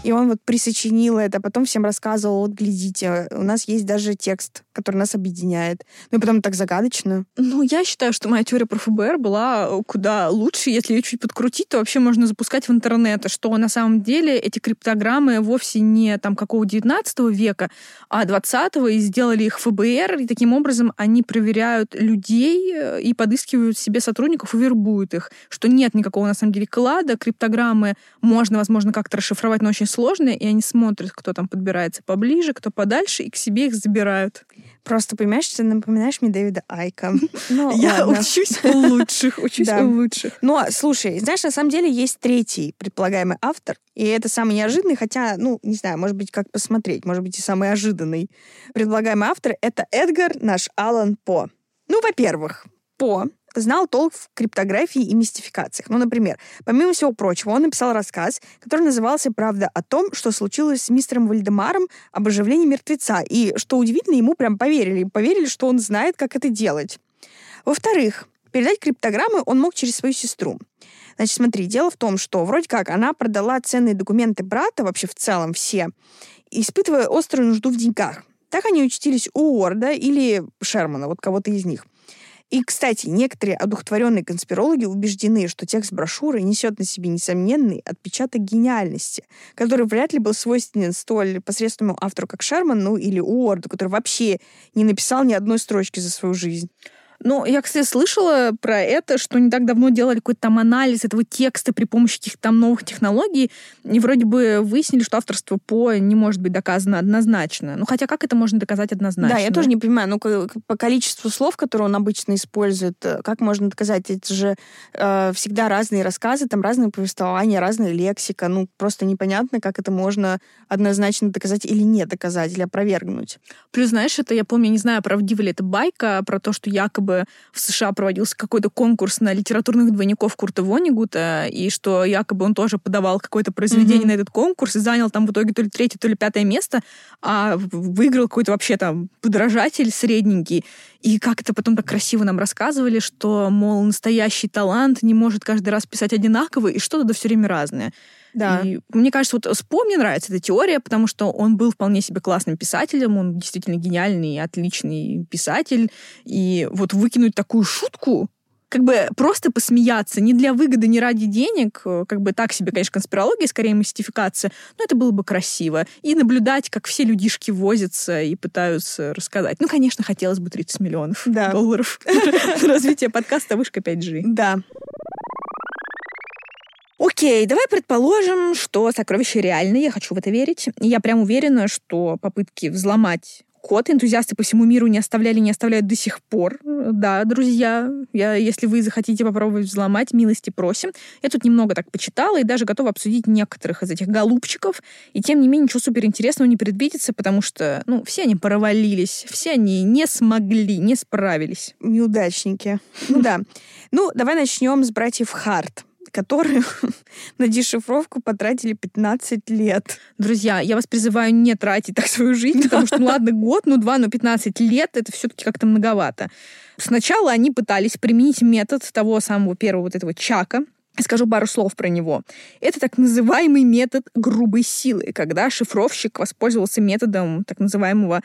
И он вот присочинил это, потом всем рассказывал, вот, глядите, у нас есть даже текст, который нас объединяет. Ну и потом так загадочно. Ну, я считаю, что моя теория про ФБР была куда лучше. Если ее чуть подкрутить, то вообще можно запускать в интернет, что на самом деле эти криптограммы вовсе не там какого 19 века, а 20 и сделали их ФБР, и таким образом они проверяют людей э, и подыскивают себе сотрудников и вербуют их, что нет никакого на самом деле клада, криптограммы можно, возможно, как-то расшифровать, но очень сложные, и они смотрят, кто там подбирается поближе, кто подальше, и к себе их забирают. Просто, понимаешь, ты напоминаешь мне Дэвида Айка. Ну, Я учусь у лучших, учусь у лучших. Но, слушай, знаешь, на самом деле есть третий предполагаемый автор, и это самый неожиданный, хотя, ну, не знаю, может быть, как посмотреть, может быть, и самый ожиданный предполагаемый автор — это Эдгар, наш Алан По. Ну, во-первых, По знал толк в криптографии и мистификациях. Ну, например, помимо всего прочего, он написал рассказ, который назывался «Правда о том, что случилось с мистером Вальдемаром об оживлении мертвеца». И, что удивительно, ему прям поверили. Поверили, что он знает, как это делать. Во-вторых, передать криптограммы он мог через свою сестру. Значит, смотри, дело в том, что вроде как она продала ценные документы брата, вообще в целом все, испытывая острую нужду в деньгах. Так они учтились у Уорда или Шермана, вот кого-то из них. И, кстати, некоторые одухотворенные конспирологи убеждены, что текст брошюры несет на себе несомненный отпечаток гениальности, который вряд ли был свойственен столь посредственному автору, как Шерман, ну или Уорду, который вообще не написал ни одной строчки за свою жизнь. Ну, я, кстати, слышала про это, что не так давно делали какой-то там анализ этого текста при помощи каких-то там новых технологий, и вроде бы выяснили, что авторство по не может быть доказано однозначно. Ну, хотя как это можно доказать однозначно? Да, я тоже не понимаю. Ну, по количеству слов, которые он обычно использует, э, как можно доказать? Это же э, всегда разные рассказы, там разные повествования, разная лексика. Ну, просто непонятно, как это можно однозначно доказать или не доказать, или опровергнуть. Плюс, знаешь, это, я помню, не знаю, правдива ли это байка про то, что якобы якобы в США проводился какой-то конкурс на литературных двойников Курта Вонигута, и что якобы он тоже подавал какое-то произведение mm-hmm. на этот конкурс и занял там в итоге то ли третье, то ли пятое место, а выиграл какой-то вообще там подражатель средненький. И как это потом так красиво нам рассказывали, что, мол, настоящий талант не может каждый раз писать одинаково, и что-то да все время разное. Да. И мне кажется, вот Спо мне нравится эта теория, потому что он был вполне себе классным писателем, он действительно гениальный, отличный писатель. И вот выкинуть такую шутку, как бы просто посмеяться, не для выгоды, не ради денег, как бы так себе, конечно, конспирология, скорее мистификация, но это было бы красиво. И наблюдать, как все людишки возятся и пытаются рассказать. Ну, конечно, хотелось бы 30 миллионов да. долларов развитие подкаста «Вышка 5G». Да. Окей, давай предположим, что сокровище реальное, я хочу в это верить. Я прям уверена, что попытки взломать код энтузиасты по всему миру не оставляли, не оставляют до сих пор. Да, друзья, я, если вы захотите попробовать взломать, милости просим. Я тут немного так почитала и даже готова обсудить некоторых из этих голубчиков. И тем не менее ничего суперинтересного не предвидится, потому что, ну, все они провалились, все они не смогли, не справились. Неудачники. Ну да. Ну, давай начнем с братьев Харт которые на дешифровку потратили 15 лет. Друзья, я вас призываю не тратить так свою жизнь, потому что, ну ладно, год, ну два, ну 15 лет, это все-таки как-то многовато. Сначала они пытались применить метод того самого первого вот этого чака, Скажу пару слов про него. Это так называемый метод грубой силы, когда шифровщик воспользовался методом так называемого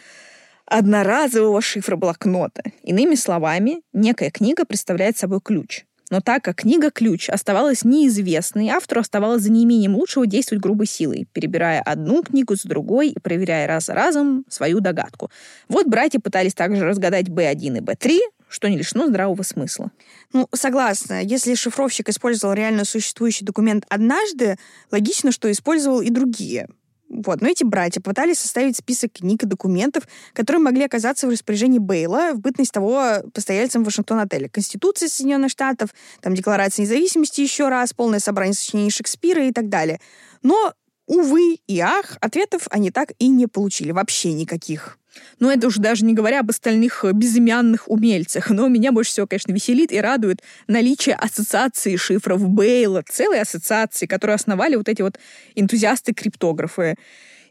одноразового шифра блокнота. Иными словами, некая книга представляет собой ключ. Но так как книга-ключ оставалась неизвестной, автору оставалось за неимением лучшего действовать грубой силой, перебирая одну книгу с другой и проверяя раз за разом свою догадку. Вот братья пытались также разгадать B1 и B3, что не лишено здравого смысла. Ну, согласна. Если шифровщик использовал реально существующий документ однажды, логично, что использовал и другие. Вот. Но эти братья пытались составить список книг и документов, которые могли оказаться в распоряжении Бейла в бытность того постояльцем Вашингтон-отеля. Конституция Соединенных Штатов, там Декларация независимости еще раз, полное собрание сочинений Шекспира и так далее. Но, увы и ах, ответов они так и не получили. Вообще никаких. Но это уже даже не говоря об остальных э, безымянных умельцах. Но меня больше всего, конечно, веселит и радует наличие ассоциации шифров Бейла, целой ассоциации, которую основали вот эти вот энтузиасты-криптографы.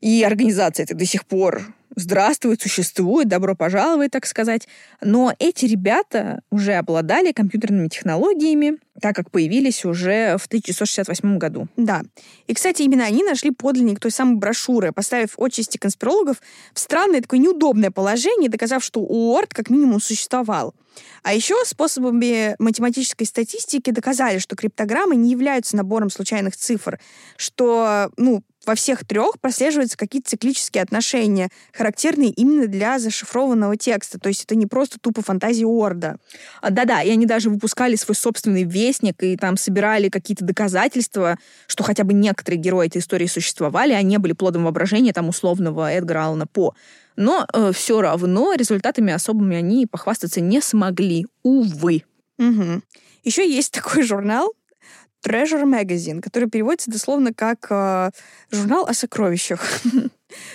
И организация это до сих пор здравствует, существует, добро пожаловать, так сказать. Но эти ребята уже обладали компьютерными технологиями, так как появились уже в 1968 году. Да. И, кстати, именно они нашли подлинник той самой брошюры, поставив отчасти конспирологов в странное такое неудобное положение, доказав, что Уорд как минимум существовал. А еще способами математической статистики доказали, что криптограммы не являются набором случайных цифр, что, ну, во всех трех прослеживаются какие-то циклические отношения, характерные именно для зашифрованного текста. То есть это не просто тупо фантазии Орда. А, да-да, и они даже выпускали свой собственный вестник, и там собирали какие-то доказательства, что хотя бы некоторые герои этой истории существовали, а не были плодом воображения там условного Эдгара Аллана По. Но э, все равно результатами особыми они похвастаться не смогли, увы. Угу. Еще есть такой журнал Treasure Magazine, который переводится дословно как э, журнал о сокровищах.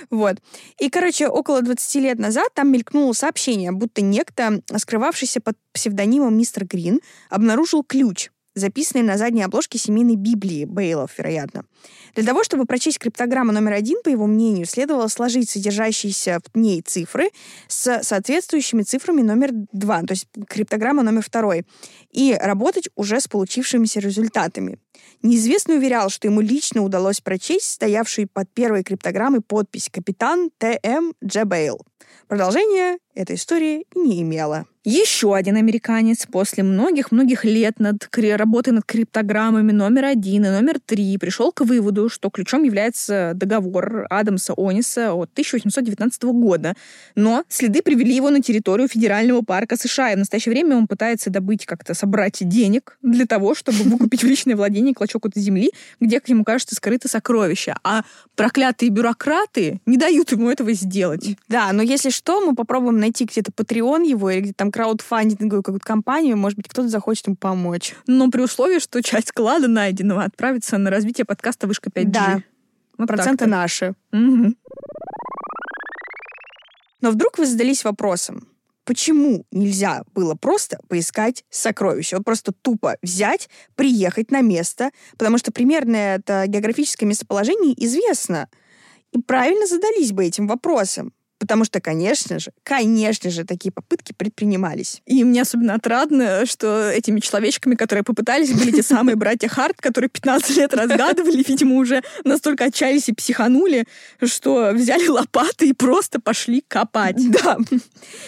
Вот. И, короче, около 20 лет назад там мелькнуло сообщение, будто некто, скрывавшийся под псевдонимом Мистер Грин, обнаружил ключ, записанный на задней обложке семейной Библии Бейлов, вероятно. Для того, чтобы прочесть криптограмму номер один, по его мнению, следовало сложить содержащиеся в ней цифры с соответствующими цифрами номер два, то есть криптограмма номер второй, и работать уже с получившимися результатами. Неизвестный уверял, что ему лично удалось прочесть стоявшую под первой криптограммой подпись «Капитан Т.М. Джебейл». Продолжение эта история не имела. Еще один американец после многих-многих лет над работы над криптограммами номер один и номер три пришел к выводу, что ключом является договор Адамса Ониса от 1819 года. Но следы привели его на территорию Федерального парка США, и в настоящее время он пытается добыть как-то, собрать денег для того, чтобы выкупить в личное владение клочок этой земли, где, как ему кажется, скрыто сокровище. А проклятые бюрократы не дают ему этого сделать. Да, но если что, мы попробуем найти где-то Patreon его или где-то там краудфандинговую какую-то компанию, может быть, кто-то захочет ему помочь. Но при условии, что часть клада найденного отправится на развитие подкаста «Вышка 5G». Да, вот проценты наши. Угу. Но вдруг вы задались вопросом, почему нельзя было просто поискать сокровища? Вот просто тупо взять, приехать на место, потому что примерное это географическое местоположение известно. И правильно задались бы этим вопросом. Потому что, конечно же, конечно же, такие попытки предпринимались. И мне особенно отрадно, что этими человечками, которые попытались, были те самые братья Харт, которые 15 лет разгадывали, видимо, уже настолько отчаялись и психанули, что взяли лопаты и просто пошли копать. Да.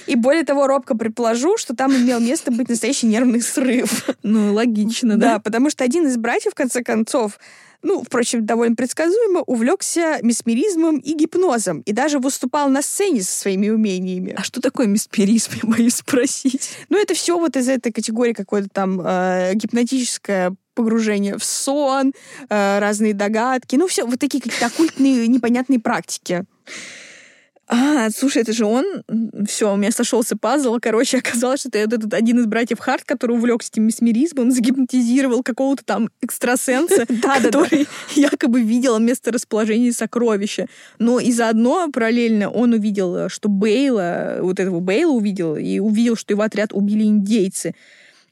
И более того, робко предположу, что там имел место быть настоящий нервный срыв. Ну, логично, да. Да, потому что один из братьев, в конце концов, ну, впрочем, довольно предсказуемо, увлекся месмеризмом и гипнозом и даже выступал на сцене со своими умениями. А что такое месмеризм, я боюсь спросить? Ну, это все вот из этой категории какое-то там э, гипнотическое погружение в сон, э, разные догадки, ну, все вот такие какие-то оккультные непонятные практики. А, слушай, это же он. Все, у меня сошелся пазл. Короче, оказалось, что это этот один из братьев Харт, который увлекся этим месмеризмом, загипнотизировал какого-то там экстрасенса, который якобы видел место расположения сокровища. Но и заодно параллельно он увидел, что Бейла, вот этого Бейла увидел, и увидел, что его отряд убили индейцы.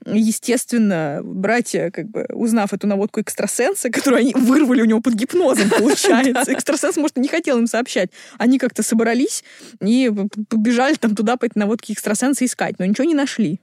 Естественно, братья, как бы, узнав эту наводку экстрасенса, которую они вырвали у него под гипнозом, получается, экстрасенс, может, не хотел им сообщать, они как-то собрались и побежали там туда по этой наводке экстрасенса искать, но ничего не нашли.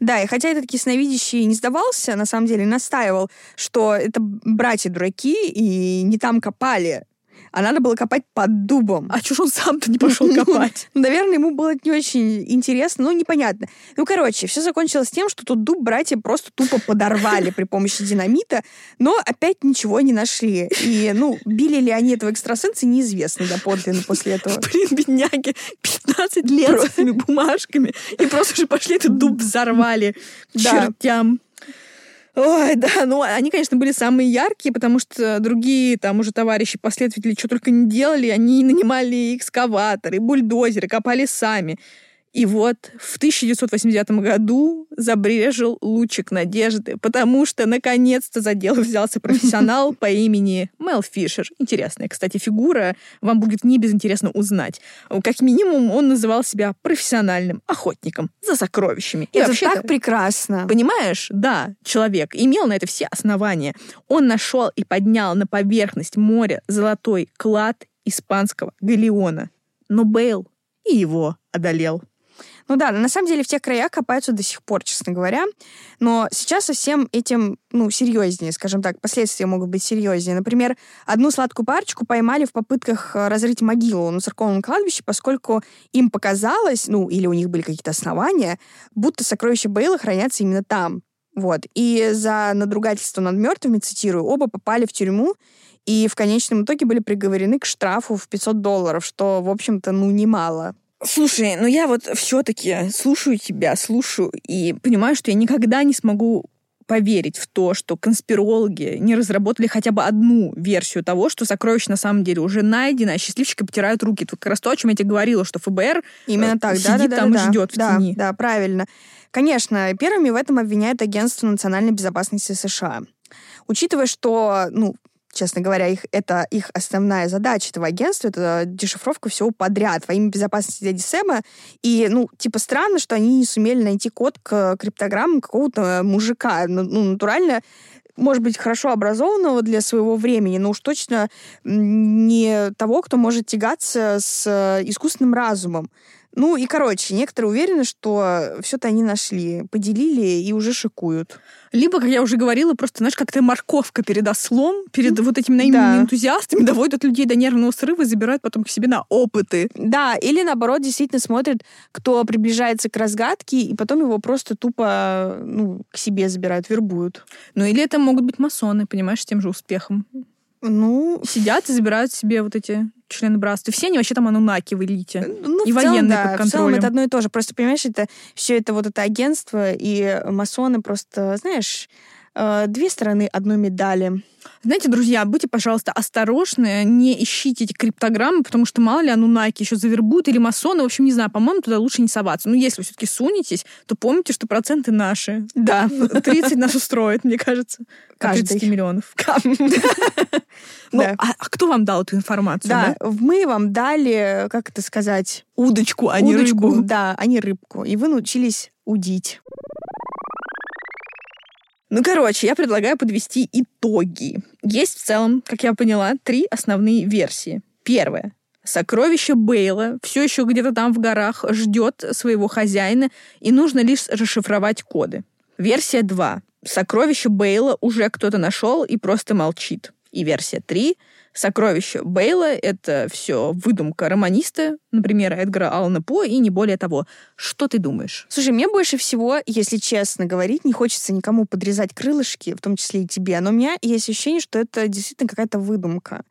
Да, и хотя этот ясновидящий не сдавался, на самом деле настаивал, что это братья дураки и не там копали, а надо было копать под дубом. А чё ж он сам-то не пошел копать? Наверное, ему было не очень интересно, ну, непонятно. Ну, короче, все закончилось тем, что тут дуб братья просто тупо подорвали при помощи динамита, но опять ничего не нашли. И, ну, били ли они этого экстрасенса, неизвестно доподлинно после этого. Блин, бедняги, 15 лет с этими бумажками, и просто же пошли этот дуб взорвали к чертям. Ой, да, ну они, конечно, были самые яркие, потому что другие там уже товарищи, последователи, что только не делали, они нанимали экскаваторы, бульдозеры, копали сами. И вот в 1989 году забрежил лучик надежды, потому что наконец-то за дело взялся профессионал по имени Мел Фишер. Интересная, кстати, фигура. Вам будет не безинтересно узнать. Как минимум, он называл себя профессиональным охотником за сокровищами. И Это вообще-то- так прекрасно. Понимаешь, да, человек имел на это все основания. Он нашел и поднял на поверхность моря золотой клад испанского галеона. Но Бейл и его одолел. Ну да, на самом деле в тех краях копаются до сих пор, честно говоря. Но сейчас со всем этим, ну, серьезнее, скажем так, последствия могут быть серьезнее. Например, одну сладкую парочку поймали в попытках э, разрыть могилу на церковном кладбище, поскольку им показалось, ну, или у них были какие-то основания, будто сокровища Бейла хранятся именно там. Вот. И за надругательство над мертвыми, цитирую, оба попали в тюрьму и в конечном итоге были приговорены к штрафу в 500 долларов, что, в общем-то, ну, немало. Слушай, ну я вот все-таки слушаю тебя, слушаю и понимаю, что я никогда не смогу поверить в то, что конспирологи не разработали хотя бы одну версию того, что сокровище на самом деле уже найдено, а счастливчики потирают руки. Тут как раз то, о чем я тебе говорила, что ФБР Именно э, так, сидит да, да, там да, и ждет в да, тени. Да, правильно. Конечно, первыми в этом обвиняют Агентство национальной безопасности США. Учитывая, что, ну, честно говоря, их, это их основная задача этого агентства, это дешифровка всего подряд во имя безопасности дяди Сэма. И, ну, типа, странно, что они не сумели найти код к криптограммам какого-то мужика. Ну, ну, натурально, может быть, хорошо образованного для своего времени, но уж точно не того, кто может тягаться с э, искусственным разумом. Ну и, короче, некоторые уверены, что все-то они нашли, поделили и уже шикуют. Либо, как я уже говорила, просто, знаешь, как-то морковка перед ослом, перед вот этими наивными Да. энтузиастами доводят людей до нервного срыва и забирают потом к себе на опыты. Да, или наоборот, действительно смотрят, кто приближается к разгадке, и потом его просто тупо ну, к себе забирают, вербуют. Ну или это могут быть масоны, понимаешь, с тем же успехом. Ну, Сидят и забирают себе вот эти члены братства. Все они вообще там анунаки в элите. ну И в целом, военные да, под в целом контролем. это одно и то же. Просто, понимаешь, это все это вот это агентство и масоны просто, знаешь, э, две стороны одной медали. Знаете, друзья, будьте, пожалуйста, осторожны, не ищите эти криптограммы, потому что мало ли анунаки еще завербуют или масоны. В общем, не знаю, по-моему, туда лучше не соваться. Но если вы все-таки сунетесь, то помните, что проценты наши. Да. 30 нас устроит, мне кажется. Каждый. 30 миллионов. Ну, а а кто вам дал эту информацию? Да, мы вам дали, как это сказать, Удочку, а не рыбу. да, а не рыбку. И вы научились удить. Ну, короче, я предлагаю подвести итоги. Есть в целом, как я поняла, три основные версии. Первая. Сокровище Бейла все еще где-то там в горах ждет своего хозяина, и нужно лишь расшифровать коды. Версия 2. Сокровище Бейла уже кто-то нашел и просто молчит. И версия 3. Сокровище Бейла — это все выдумка романиста, например, Эдгара Аллана По, и не более того. Что ты думаешь? Слушай, мне больше всего, если честно говорить, не хочется никому подрезать крылышки, в том числе и тебе, но у меня есть ощущение, что это действительно какая-то выдумка.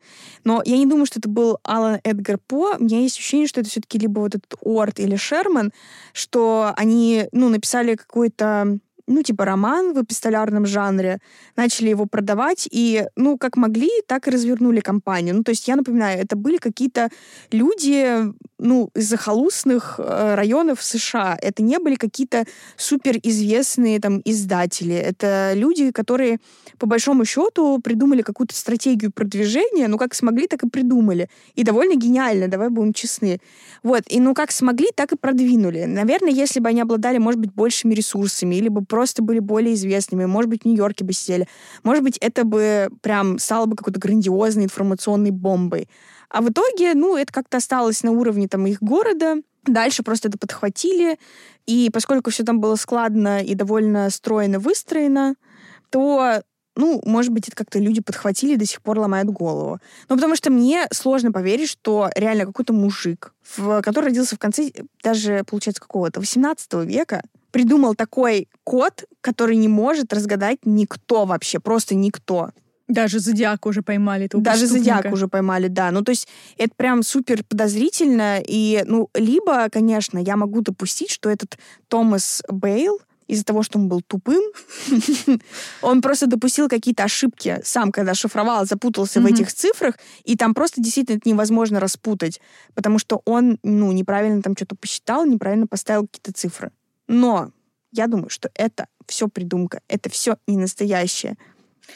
Но я не думаю, что это был Алан Эдгар По. У меня есть ощущение, что это все-таки либо вот этот Уорд или Шерман, что они, ну, написали какой-то ну, типа роман в эпистолярном жанре, начали его продавать, и, ну, как могли, так и развернули компанию. Ну, то есть, я напоминаю, это были какие-то люди, ну, из захолустных э, районов США. Это не были какие-то суперизвестные там издатели. Это люди, которые, по большому счету, придумали какую-то стратегию продвижения, ну, как смогли, так и придумали. И довольно гениально, давай будем честны. Вот, и ну, как смогли, так и продвинули. Наверное, если бы они обладали, может быть, большими ресурсами, или бы просто были более известными, может быть, в Нью-Йорке бы сидели, может быть, это бы прям стало бы какой-то грандиозной информационной бомбой. А в итоге, ну, это как-то осталось на уровне там их города. Дальше просто это подхватили. И поскольку все там было складно и довольно стройно выстроено, то ну, может быть, это как-то люди подхватили и до сих пор ломают голову. Ну, потому что мне сложно поверить, что реально какой-то мужик, в, который родился в конце, даже, получается, какого-то 18 века, придумал такой код, который не может разгадать никто вообще, просто никто. Даже Зодиак уже поймали. Даже Зодиак уже поймали, да. Ну, то есть это прям супер подозрительно. И, ну, либо, конечно, я могу допустить, что этот Томас Бейл, из-за того, что он был тупым, он просто допустил какие-то ошибки сам, когда шифровал, запутался в этих цифрах, и там просто действительно это невозможно распутать, потому что он, ну, неправильно там что-то посчитал, неправильно поставил какие-то цифры. Но я думаю, что это все придумка, это все не настоящее.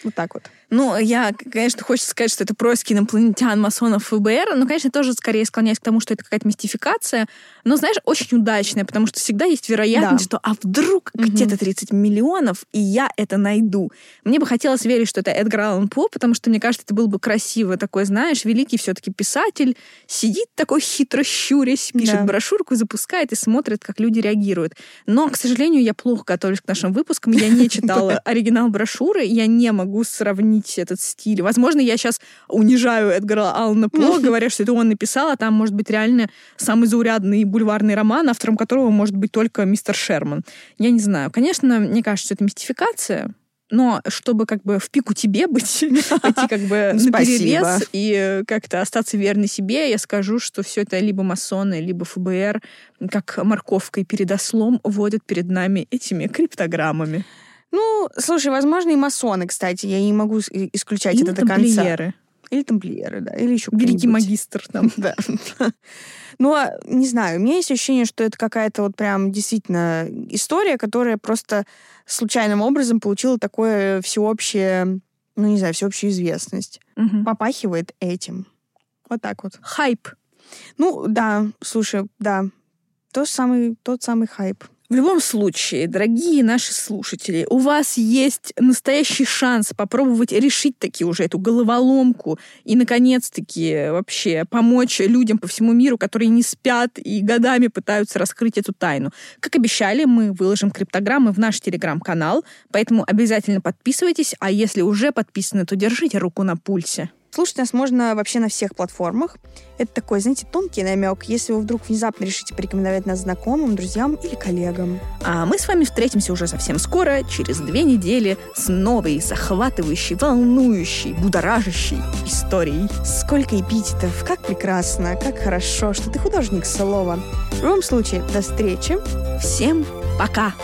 Вот так вот. Ну, я, конечно, хочется сказать, что это происки инопланетян, масонов, ФБР, но, конечно, тоже скорее склоняюсь к тому, что это какая-то мистификация, но, знаешь, очень удачная, потому что всегда есть вероятность, да. что а вдруг угу. где-то 30 миллионов, и я это найду. Мне бы хотелось верить, что это Эдгар Аллан По, потому что, мне кажется, это было бы красиво. Такой, знаешь, великий все-таки писатель, сидит такой хитро щурясь, пишет да. брошюрку, запускает и смотрит, как люди реагируют. Но, к сожалению, я плохо готовлюсь к нашим выпускам, я не читала оригинал брошюры, я не могу сравнить этот стиль. Возможно, я сейчас унижаю Эдгара Аллана По, говоря, что это он написал, а там может быть реально самый заурядный бульварный роман, автором которого может быть только мистер Шерман. Я не знаю. Конечно, мне кажется, это мистификация, но чтобы как бы в пику тебе быть, пойти как бы на перерез и как-то остаться верной себе, я скажу, что все это либо масоны, либо ФБР, как морковкой перед ослом, водят перед нами этими криптограммами. Ну, слушай, возможно, и масоны, кстати. Я не могу исключать Или это до конца. Или тамплиеры, да. Или еще Великий магистр там. Да. Ну, а, не знаю, у меня есть ощущение, что это какая-то вот прям действительно история, которая просто случайным образом получила такое всеобщее, ну, не знаю, всеобщую известность. Угу. Попахивает этим. Вот так вот. Хайп. Ну, да, слушай, да. Тот самый, тот самый хайп. В любом случае, дорогие наши слушатели, у вас есть настоящий шанс попробовать решить таки уже эту головоломку и, наконец-таки, вообще помочь людям по всему миру, которые не спят и годами пытаются раскрыть эту тайну. Как обещали, мы выложим криптограммы в наш телеграм-канал, поэтому обязательно подписывайтесь, а если уже подписаны, то держите руку на пульсе. Слушать нас можно вообще на всех платформах. Это такой, знаете, тонкий намек, если вы вдруг внезапно решите порекомендовать нас знакомым, друзьям или коллегам. А мы с вами встретимся уже совсем скоро, через две недели, с новой, захватывающей, волнующей, будоражащей историей. Сколько эпитетов, как прекрасно, как хорошо, что ты художник слова. В любом случае, до встречи. Всем пока!